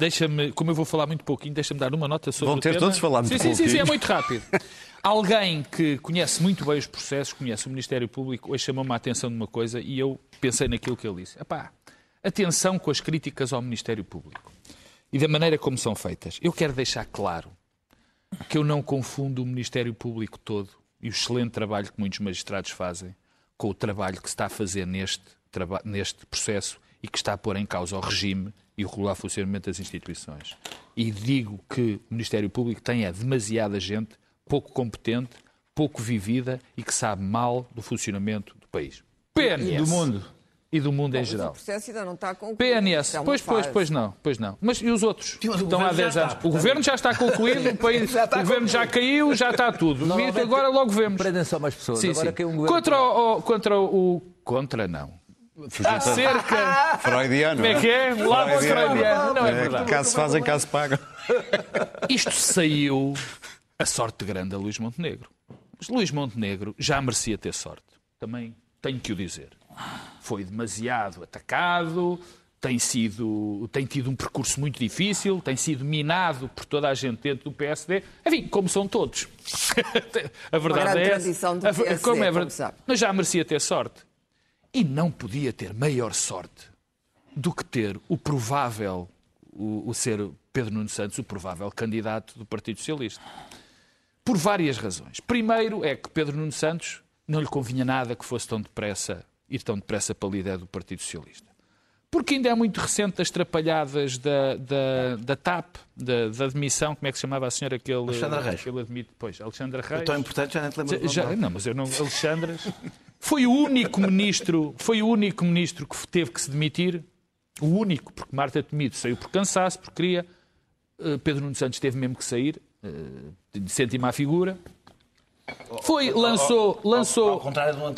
Deixa-me, como eu vou falar muito pouquinho, deixa-me dar uma nota sobre Vão ter tema. todos falar muito sim, sim, sim, sim, é pouquinho. muito rápido. Alguém que conhece muito bem os processos, conhece o Ministério Público, hoje chamou-me a atenção de uma coisa e eu pensei naquilo que ele disse. Epá, atenção com as críticas ao Ministério Público e da maneira como são feitas. Eu quero deixar claro que eu não confundo o Ministério Público todo e o excelente trabalho que muitos magistrados fazem com o trabalho que se está a fazer neste, neste processo e que está a pôr em causa o regime e o regular funcionamento das instituições. E digo que o Ministério Público tem é demasiada gente pouco competente, pouco vivida e que sabe mal do funcionamento do país. PNS. E do mundo. E do mundo em Mas o geral. processo ainda não está concluído. PNS, é pois, pois, pois não, pois não. Mas e os outros? Sim, mas o Estão há governo já 10 anos. está. O governo já está concluído, o, país, o governo já caiu, já está tudo. Agora logo vemos. Prendem só mais pessoas. Sim, Agora sim. que é um governo. Contra o- contra o. Contra não. Acerca. Freudiano. Como é que é? O lado freudiano. Não é É, verdade. caso fazem, caso pagam. Isto saiu a sorte grande a Luís Montenegro. Mas Luís Montenegro já merecia ter sorte. Também tenho que o dizer. Foi demasiado atacado, tem, sido, tem tido um percurso muito difícil, tem sido minado por toda a gente dentro do PSD. Enfim, como são todos. a verdade grande é essa. do PSD, como é verdade. sabe. Mas já merecia ter sorte. E não podia ter maior sorte do que ter o provável, o, o ser Pedro Nuno Santos, o provável candidato do Partido Socialista. Por várias razões. Primeiro é que Pedro Nuno Santos não lhe convinha nada que fosse tão depressa, ir tão depressa para a líder do Partido Socialista. Porque ainda é muito recente as trapalhadas da, da, da TAP, da, da demissão, como é que se chamava a senhora que ele, Alexandra Reis. que ele admite? Pois, Alexandra Reis. Tão importante, já nem te lembro Já- dela. não, mas eu não. Alexandras. Foi o único ministro, foi o único ministro que teve que se demitir. O único, porque Marta Temido saiu por cansaço, porque queria. Eh, Pedro Nuno Santos teve mesmo que sair, eh, de sente má figura. Foi, lançou, lançou,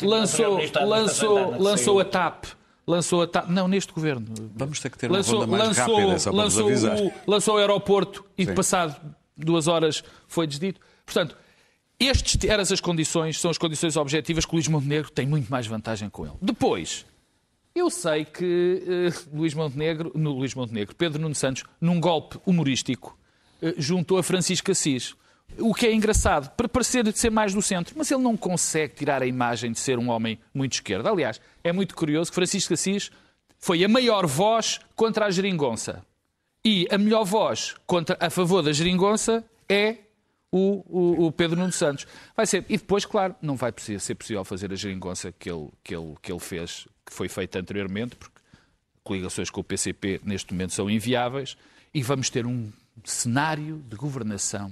lançou, lançou, lançou a. TAP, lançou a não, neste governo. Vamos ter que ter uma Lançou, ronda mais lançou, rápida, só para lançou, avisar. o, lançou o aeroporto e Sim. passado duas horas foi desdito. Portanto, estes eram as condições, são as condições objetivas que o Luís Montenegro tem muito mais vantagem com ele. Depois, eu sei que eh, Luís Montenegro, no Luís Montenegro, Pedro Nuno Santos, num golpe humorístico, eh, juntou a Francisco Assis. O que é engraçado, para parecer ser mais do centro, mas ele não consegue tirar a imagem de ser um homem muito esquerdo. Aliás, é muito curioso que Francisco Assis foi a maior voz contra a geringonça. E a melhor voz contra, a favor da geringonça é o, o- o Pedro Nuno Santos. Vai ser. E depois, claro, não vai ser possível fazer a geringonça que ele, que, ele, que ele fez, que foi feita anteriormente, porque coligações com o PCP neste momento são inviáveis, e vamos ter um cenário de governação,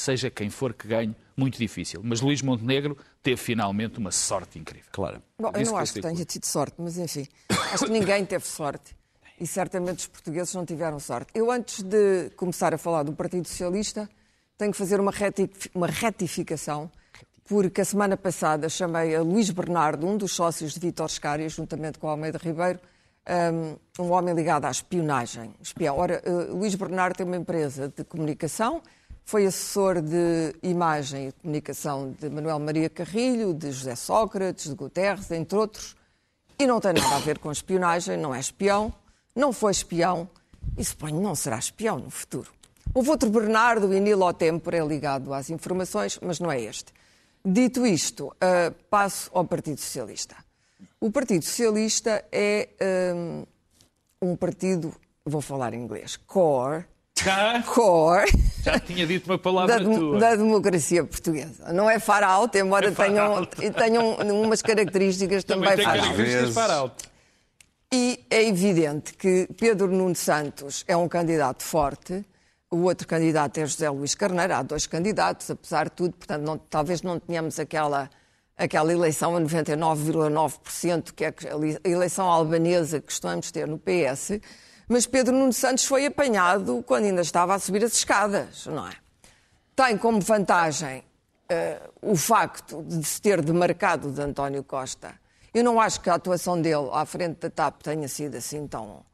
seja quem for que ganhe, muito difícil. Mas Luís Montenegro teve finalmente uma sorte incrível. Claro. Bom, eu não que acho que tenha tido sorte, mas enfim, acho que ninguém teve sorte. E certamente os portugueses não tiveram sorte. Eu, antes de começar a falar do Partido Socialista, tenho que fazer uma uma retificação, porque a semana passada chamei a Luís Bernardo, um dos sócios de Vítor Scária, juntamente com Almeida Ribeiro, um, um homem ligado à espionagem. Espião. Ora, eh, Luís Bernardo tem uma empresa de comunicação, foi assessor de imagem e comunicação de Manuel Maria Carrilho, de José Sócrates, de Guterres, entre outros, e não tem nada a ver com espionagem, não é espião, não foi espião e suponho não será espião no futuro. Houve outro Bernardo, o Inilo ao Tempore, é ligado às informações, mas não é este. Dito isto, ah, passo ao Partido Socialista. O Partido Socialista é hum, um partido, vou falar em inglês, core, Já, cor já tinha dito uma da, palavra dem- tua. da democracia portuguesa. Não é far out, embora É far tenham, out. tenham umas características também, Também far out. características para alto. E é evidente que Pedro Nuno Santos é um candidato forte, o outro candidato é José Luís Carneiro, há dois candidatos, apesar de tudo, portanto, não- talvez não tenhamos aquela, aquela eleição a 99,9%, que é a eleição albanesa que costumamos ter no PS, mas Pedro Nuno Santos foi apanhado quando ainda estava a subir as escadas, não é? Tem como vantagem eh, o facto de se ter demarcado de António Costa. Eu não acho que a atuação dele à frente da TAP tenha sido assim tão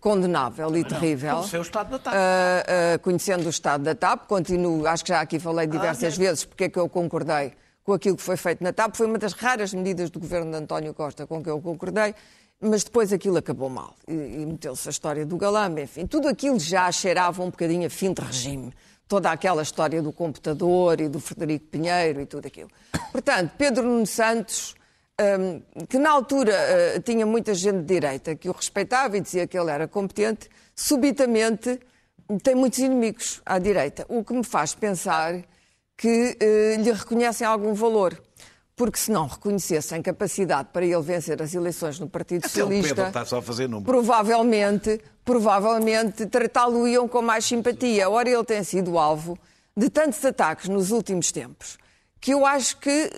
condenável e terrível. Conheceu o estado da TAP. Ah, ah, conhecendo o estado da TAP, continuo, acho que já aqui falei diversas Ah, vezes porque é que eu concordei com aquilo que foi feito na TAP. Foi uma das raras medidas do governo de António Costa com que eu concordei, mas depois aquilo acabou mal. E, e meteu-se a história do Galamba, enfim, tudo aquilo já cheirava um bocadinho a fim de regime. Toda aquela história do computador e do Frederico Pinheiro e tudo aquilo. Portanto, Pedro Nuno Santos, hum, que na altura eh, tinha muita gente de direita que o respeitava e dizia que ele era competente, subitamente tem muitos inimigos à direita, o que me faz pensar que eh, lhe reconhecem algum valor. Porque se não reconhecessem capacidade para ele vencer as eleições no Partido Até Socialista, provavelmente, provavelmente tratá-lo-iam com mais simpatia. Ora, ele tem sido alvo de tantos ataques nos últimos tempos que eu acho que que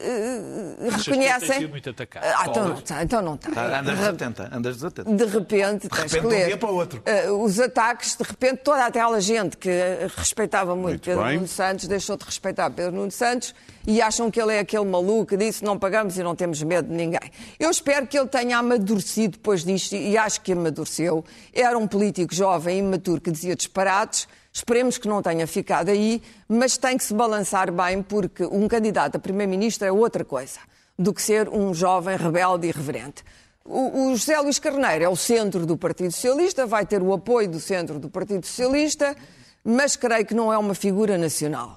ele reconhecem. sido muito atacado? Ah, então não está, então não está. Tá, Andas desatenta, andas desatenta. De repente, tens repente, que de um ler. dia para o outro. Eh, os ataques, de repente, toda aquela gente que respeitava muito, Muito Pedro bem. Nuno Santos deixou de respeitar Pedro Nuno Santos e acham que ele é aquele maluco que disse não pagamos e não temos medo de ninguém. Eu espero que ele tenha amadurecido depois disto e acho que amadureceu. Era um político jovem e imaturo que dizia disparates. Esperemos que não tenha ficado aí, mas tem que se balançar bem, porque um candidato a primeiro-ministro é outra coisa do que ser um jovem rebelde e irreverente. O, José Luís Carneiro é o centro do Partido Socialista, vai ter o apoio do centro do Partido Socialista, mas creio que não é uma figura nacional.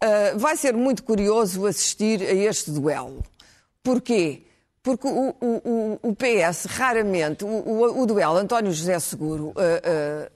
Ah, vai ser muito curioso assistir a este duelo. Porquê? Porque o, o- o- PS raramente, o, duelo António José Seguro, ah,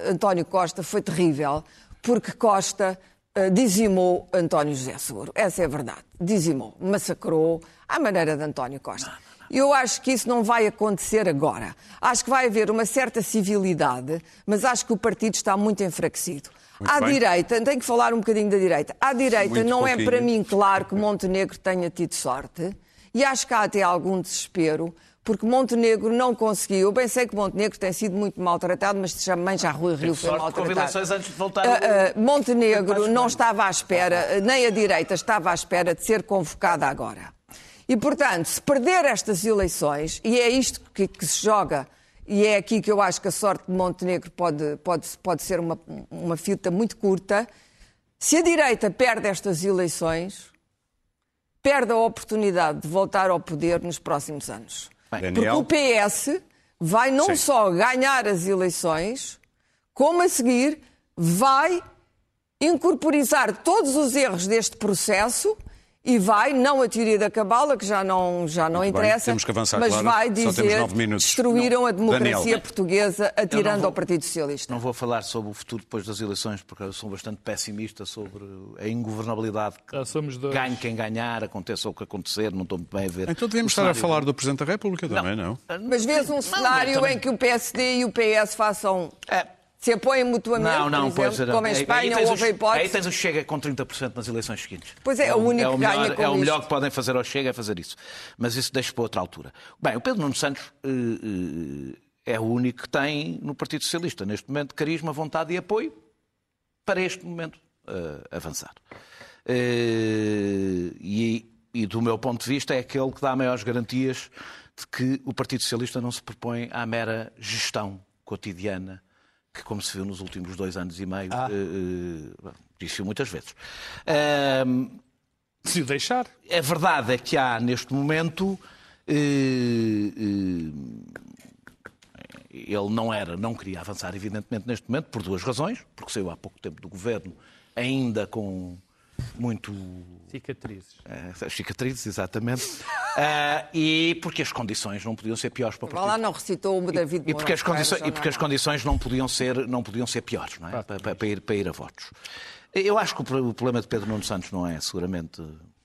ah, António Costa foi terrível, porque Costa ah, dizimou António José Seguro. Essa é a verdade. Dizimou, massacrou, à maneira de António Costa. Eu acho que isso não vai acontecer agora. Acho que vai haver uma certa civilidade, mas acho que o partido está muito enfraquecido. Muito à bem. direita, tenho que falar um bocadinho da direita. À direita Muito não é pouquinho. para mim claro que Montenegro tenha tido sorte. E acho que há até algum desespero, porque Montenegro não conseguiu. Eu bem sei que Montenegro tem sido muito maltratado, mas também já Rui Rio foi que houve maltratado. eleições antes de voltar o- ah, Montenegro não estava à espera, nem a direita estava à espera de ser convocada agora. E, portanto, se perder estas eleições, e é isto que, que se joga, e é aqui que eu acho que a sorte de Montenegro pode, pode, pode ser uma, uma fita muito curta, se a direita perde estas eleições, perde a oportunidade de voltar ao poder nos próximos anos. Porque Daniel? o PS vai não Sim. só ganhar as eleições, como a seguir vai incorporizar todos os erros deste processo e vai, não a teoria da cabala, que já não, já não Muito bem, interessa, temos que avançar, mas Clara. vai dizer minutos. destruíram a democracia Daniel. portuguesa atirando vou- ao Partido Socialista. Não vou falar sobre o futuro depois das eleições, porque eu sou bastante pessimista sobre a ingovernabilidade. que Já somos dois. Ganhe quem ganhar, aconteça o que acontecer, não estou muito bem a ver. Então devíamos estar a falar do Presidente da República também, não? Mas vês um cenário também- em que o PSD e o PS façam. É. se apoiem mutuamente, Não, não, por exemplo, não. como em Aí- aí Espanha tens houve a hipótese. Aí tens o Chega com 30% nas eleições seguintes. Pois é, é o único é o que ganha melhor, É o melhor isto. que podem fazer ao Chega é fazer isso. Mas isso deixa para outra altura. Bem, o Pedro Nuno Santos eh, eh, é o único que tem no Partido Socialista, neste momento, carisma, vontade e apoio para este momento eh, avançar. E, e do meu ponto de vista é aquele que dá maiores garantias de que o Partido Socialista não se propõe à mera gestão cotidiana que, como se viu nos últimos dois anos e meio, eh, eh, disse muitas vezes. Ahm, Se o deixar. a verdade é que há, neste momento, eh, eh, ele não era, não queria avançar, evidentemente, neste momento, por duas razões, porque saiu há pouco tempo do governo, ainda com muito Cicatrizes. as cicatrizes, exatamente. Ah, e porque as condições não podiam ser piores para o partido. lá, não recitou o David E porque as condições, e porque as condições não podiam ser, não podiam ser piores, não é? Para, para- para ir, para ir a votos. Eu acho que o problema de Pedro Nuno Santos não é seguramente.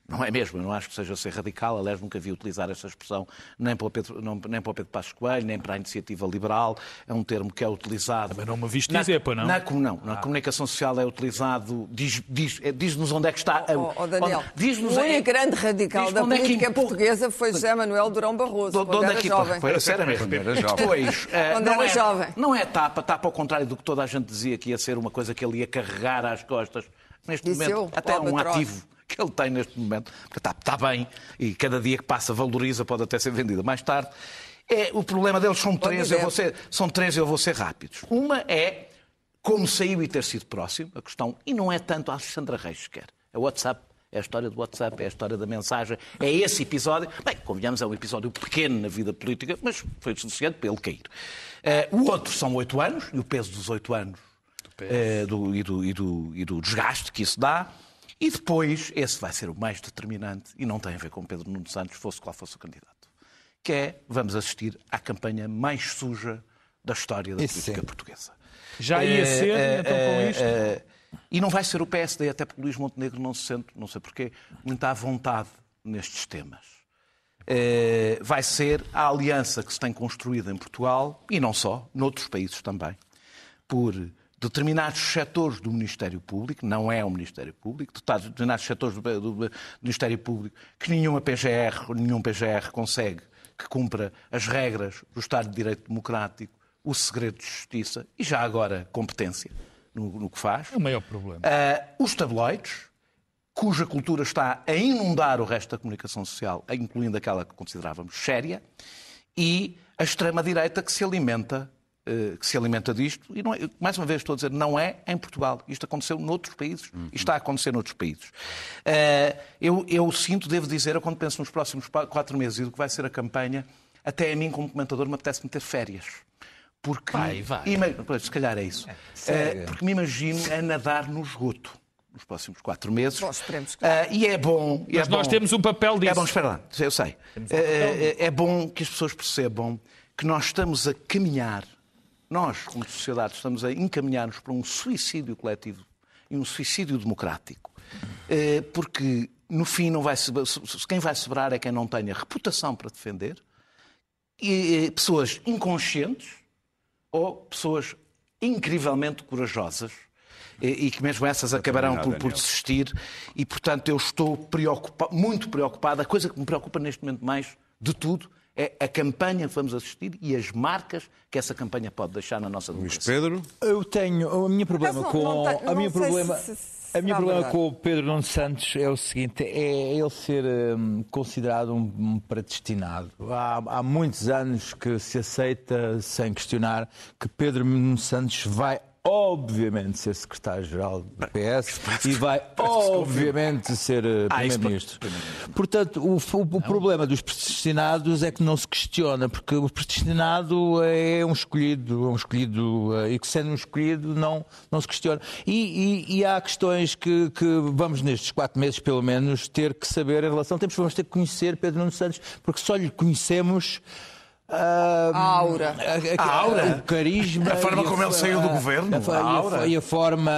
Não é mesmo, eu não acho que seja ser radical, aliás, nunca vi utilizar essa expressão nem para, o Pedro, não- nem para o Pedro Passos Coelho, nem para a iniciativa liberal. É um termo que é utilizado. Mas não me viste na, dizer, pá, não? Na, não, na comunicação social é utilizado, diz- diz- é- diz-nos onde é que está. a- Oh, oh, Daniel, onde- diz-nos o é- único grande radical diz-nos da onde é que política portuguesa foi José Manuel Durão Barroso, de quando onde era é que jovem. Foi, sério mesmo. Era jovem. Depois, eh, Quando não, era é, jovem. não é tapa, tapa ao contrário do que toda a gente dizia que ia ser uma coisa que ele ia carregar às costas. Neste Disse momento, eu, até é um ativo que ele tem neste momento, porque está, está bem e cada dia que passa valoriza, pode até ser vendida mais tarde. É, o problema deles são três, eu vou ser, são três, eu vou ser rápidos. Uma é como saiu e ter sido próximo, a questão, e não é tanto a Alexandra Reis sequer. É o WhatsApp, é a história do WhatsApp, é a história da mensagem, é esse episódio. Bem, convenhamos, é um episódio pequeno na vida política, mas foi suficiente para ele cair. Eh, o outro são oito anos, e o peso dos oito anos eh, do- e, do, e do- e do desgaste que isso dá. E depois, esse vai ser o mais determinante, e não tem a ver com Pedro Nuno Santos, fosse qual fosse o candidato, que é, vamos assistir à campanha mais suja da história da Isso política sim. portuguesa. Já ia Eh, ser, eh, então, com eh, isto? eh, e não vai ser o PSD, até porque Luís Montenegro não se sente, não sei porquê, muito à vontade nestes temas. Vai ser a aliança que se tem construído em Portugal, e não só, noutros países também, por determinados setores do Ministério Público, não é o Ministério Público, determinados setores do, do Ministério Público que nenhuma PGR, nenhum PGR consegue que cumpra as regras do Estado de Direito Democrático, o segredo de justiça e já agora competência no, no que faz. É o maior problema. Ah, os tabloides, cuja cultura está a inundar o resto da comunicação social, incluindo aquela que considerávamos séria, e a extrema-direita que se alimenta que se alimenta disto, e não é- mais uma vez estou a dizer, não é em Portugal. Isto aconteceu noutros países, e está a acontecer noutros países. Eh, eu, eu sinto, devo dizer, eu quando penso nos próximos quatro meses e do que vai ser a campanha, até a mim, como comentador, me apetece-me ter férias. Porque, Vai, vai. Ima- pois, se calhar é isso. Eh, porque me imagino a nadar no esgoto nos próximos quatro meses. Esperemos que- Ah, e é bom. e Mas é nós bom- temos um papel disso. É bom, espera lá, eu sei. É, é- é bom que as pessoas percebam que nós estamos a caminhar, nós, como sociedade, estamos a encaminhar-nos para um suicídio coletivo e um suicídio democrático. Eh, Porque, no fim, não vai se- quem vai sobrar é quem não tenha reputação para defender, e pessoas inconscientes ou pessoas incrivelmente corajosas e, que mesmo essas acabarão por, por desistir e portanto eu estou preocupa- muito preocupado. A coisa que me preocupa neste momento mais de tudo é a campanha que vamos assistir e as marcas que essa campanha pode deixar na nossa Luís democracia. Pedro, Eu tenho. O meu problema não- com. não tem- a minha não problema. se- se- A minha problema verdade. com o Pedro Nuno Santos é o seguinte: é ele ser hum, considerado um, um predestinado. Há, há muitos anos que se aceita, sem questionar, que Pedro Nuno Santos vai. Obviamente ser secretário-geral do PS e vai obviamente ser eh, Ah, isso primeiro-ministro. Portanto, o, o- o problema dos predestinados é que não se questiona, porque o predestinado é um escolhido, é um escolhido eh, e que sendo um escolhido não, não se questiona. E, e- e há questões que, que vamos nestes quatro meses, pelo menos, ter que saber em relação. Temos, vamos ter que conhecer Pedro Nuno Santos, porque só lhe conhecemos. Ah, A aura. a, A aura. o carisma, A forma como ele saiu do a- governo, a, a e a, aura. e a forma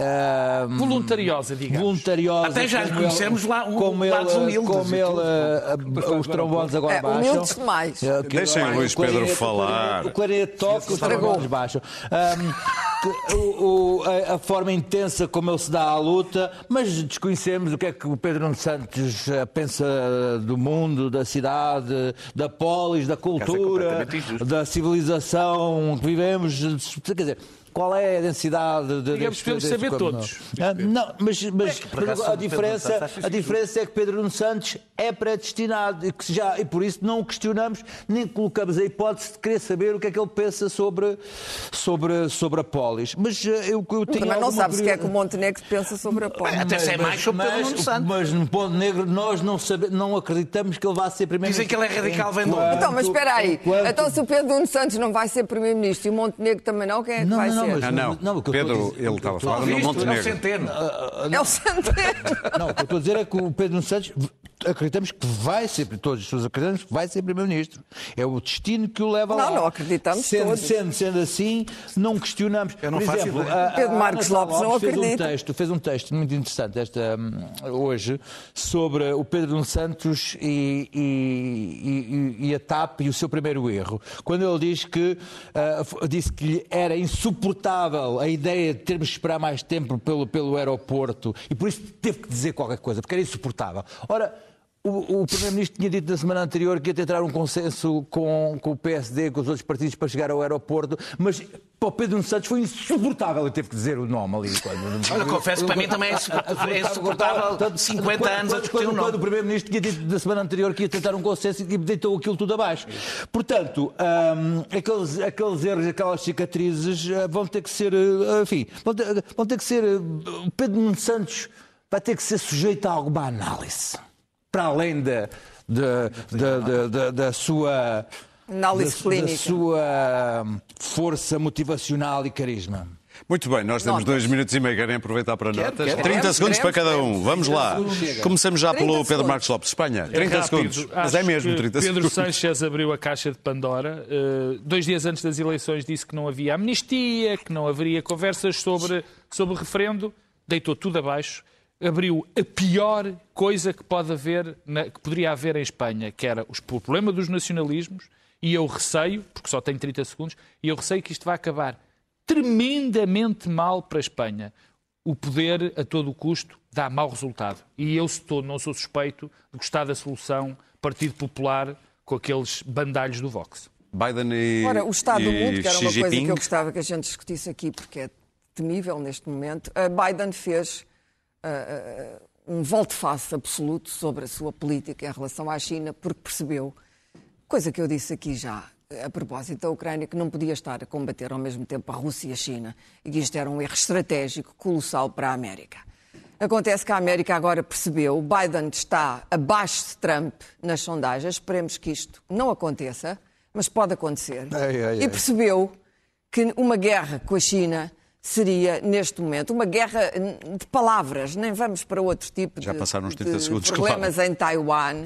ah, Voluntariosa, digamos. voluntariosa. Até já conhecemos ele- lá um- como lados ele, humildes como e ele, tudo. ah, os trombones agora É, baixam. humildes demais. É, Deixem o Luís Pedro falar. O clarinete toca, os trombones baixam. Que- o- o- a, a forma intensa como ele se dá à luta, mas desconhecemos o que é que o Pedro Nuno Santos ah, pensa do mundo, da cidade, da polis, da cultura, completamente injusto. da civilização que vivemos. Quer dizer, qual é a densidade de, Digamos que podemos saber todos. Ah, Não, mas, mas a, diferença, a diferença é que Pedro Nuno Santos é predestinado e, que já, e por isso não o questionamos, nem colocamos a hipótese de querer saber o que é que ele pensa sobre, sobre, sobre a polis. Mas eh, eu, eu tenho Também não sabes o que é que o Montenegro pensa sobre a Pólis. Até se é mais sobre Pedro mas, Nuno Santos. mas no ponto negro nós não, sabe, não acreditamos que ele vá ser primeiro Dizem que ele é radical, vem? Então, mas espera aí. Enquanto- Então, se o Pedro Nuno Santos não vai ser Primeiro-Ministro e o Montenegro também não, quem é que Não, vai não, ser? Mas- Ah, não. não, o que eu estou a Pedro, dizer- ele estava a falar no Visto, é o Montenegro. Centeno. É o Santeiro. Não, o que eu estou a dizer é que o Pedro Santos acreditamos que vai ser, todas as pessoas acreditamos que vai ser Primeiro-Ministro. É o destino que o leva lá. Não, não acreditamos sendo, todos. Sendo, sendo assim, não questionamos. Eu não Por faço exemplo, a- a Pedro Ana Marcos Sá Lopes não fez um acredita. texto, fez um texto muito interessante esta, hum, hoje sobre o Pedro Santos e, e- e- e a TAP e o seu primeiro erro. Quando ele diz que f- disse que lhe era insuportável a ideia de termos que esperar mais tempo pelo, pelo aeroporto e por isso teve que dizer qualquer coisa, porque era insuportável. Ora, o, o Primeiro-Ministro tinha dito na semana anterior que ia tentar um consenso com, com o PSD, com os outros partidos para chegar ao aeroporto, mas para o Pedro Santos foi insuportável e teve que dizer o nome ali. Quando... Olha, confesso que para mim também é insuportável- é insuportável 50 anos a discutir o nome. quando o Primeiro-Ministro tinha dito na semana anterior que ia tentar um consenso e deitou aquilo tudo abaixo. Portanto, hum, aqueles, aqueles erros, aquelas cicatrizes eh, vão ter que ser, eh, enfim, vão ter, vão ter que ser. eh, o Pedro Nuno Santos vai ter que ser sujeito a alguma análise. Para além da, da, da, sua. Análise da, clínica. Da sua hum, força motivacional e carisma. Muito bem, nós temos Notas. dois minutos e meio. Querem aproveitar para notas? quero. 30 Queremos, segundos para queremos, cada um. queremos. Vamos lá. 30 segundos. Começamos já 30 pelo Pedro segundos. Marcos Lopes, Espanha. 30 É rápido. segundos. Mas é mesmo que 30 Pedro segundos. Sánchez abriu a caixa de Pandora. Uh, dois dias antes das eleições disse que não havia amnistia, que não haveria conversas sobre, sobre referendo. Deitou tudo abaixo. Abriu a pior coisa que pode haver, na- que poderia haver em Espanha, que era os- o problema dos nacionalismos. E eu receio, porque só tenho 30 segundos, e eu receio que isto vai acabar tremendamente mal para a Espanha. O poder, a todo o custo, dá mau resultado. E eu estou, não sou suspeito de gostar da solução Partido Popular com aqueles bandalhos do Vox. Biden e. Ora, o Estado do Mundo, que era Xi uma coisa que eu gostava que a gente discutisse aqui, porque é temível neste momento, a Biden fez um volte-face absoluto sobre a sua política em relação à China, porque percebeu, coisa que eu disse aqui já, a propósito da Ucrânia, que não podia estar a combater ao mesmo tempo a Rússia e a China, e que isto era um erro estratégico colossal para a América. Acontece que a América agora percebeu, Biden está abaixo de Trump nas sondagens, esperemos que isto não aconteça, mas pode acontecer. Ai, ai, E percebeu que uma guerra com a China seria, neste momento, uma guerra de palavras, nem vamos para outro tipo Já de, passaram uns 30 de segundos, problemas em Taiwan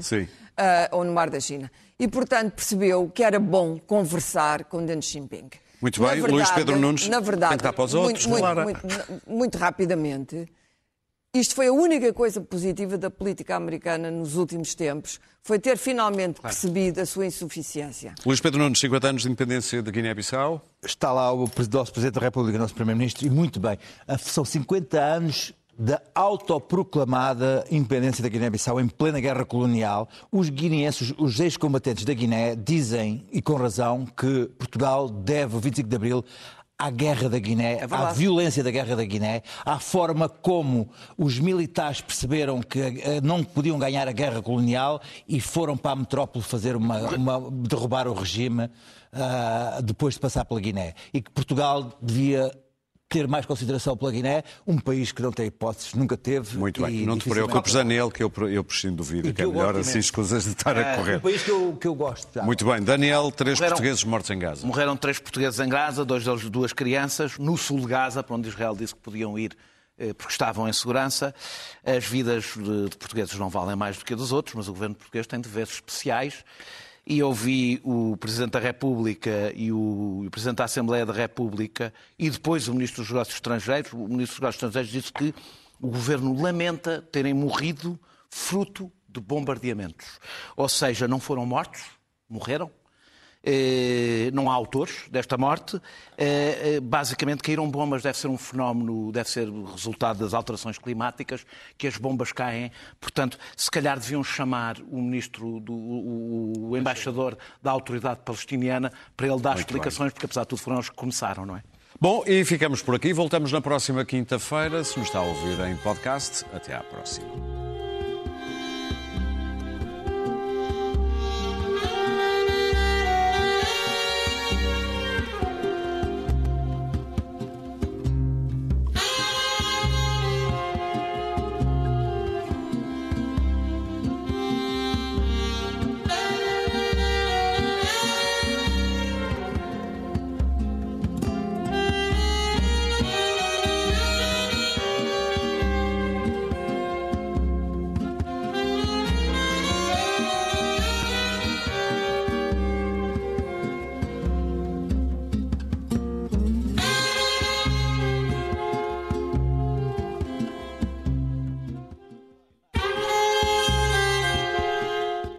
ah, ou no Mar da China. E, portanto, percebeu que era bom conversar com Deng Xiaoping. Muito Na bem, Luís Pedro Nunes, na verdade, tem que dar para os muito, outros, muito, Lara. muito, muito rapidamente, isto foi a única coisa positiva da política americana nos últimos tempos, foi ter finalmente percebido a sua insuficiência. Luís Pedro Nunes, 50 anos de independência de Guiné-Bissau. Está lá o nosso Presidente da República, nosso Primeiro-Ministro, e muito bem. Ah, São 50 anos da autoproclamada independência da Guiné-Bissau em plena guerra colonial. Os guineenses, os ex-combatentes da Guiné, dizem, e com razão, que Portugal deve o 25 de Abril à guerra da Guiné, à verdade. violência da guerra da Guiné, à forma como os militares perceberam que eh, não podiam ganhar a guerra colonial e foram para a metrópole fazer uma, uma- derrubar o regime ah, depois de passar pela Guiné. E que Portugal devia ter mais consideração pela Guiné, um país que não tem hipóteses, nunca teve. Muito bem. e Não te preocupes, Daniel, que eu, eu prescindo do vídeo, que que é melhor assim escusas de estar a É, correr. um país que eu, que eu gosto. já. Muito bem. Daniel, três Morreram- portugueses mortos em Gaza. Morreram três portugueses em Gaza, dois deles duas crianças, no sul de Gaza, para onde Israel disse que podiam ir eh, porque estavam em segurança. As vidas de, de portugueses não valem mais do que a dos outros, mas o governo português tem deveres especiais. E eu vi o Presidente da República e o, o Presidente da Assembleia da República e depois o Ministro dos Negócios Estrangeiros. O Ministro dos Negócios Estrangeiros disse que o governo lamenta terem morrido fruto de bombardeamentos. Ou seja, não foram mortos, morreram, não há autores desta morte. Eh, eh, basicamente, caíram bombas deve ser um fenómeno, deve ser resultado das alterações climáticas, que as bombas caem. Portanto, se calhar deviam chamar o ministro, do, o, o embaixador da autoridade palestiniana para ele dar explicações, porque apesar de tudo foram eles que começaram, não é? Bom, e ficamos por aqui. Voltamos na próxima quinta-feira. Se nos está a ouvir em podcast, até à próxima.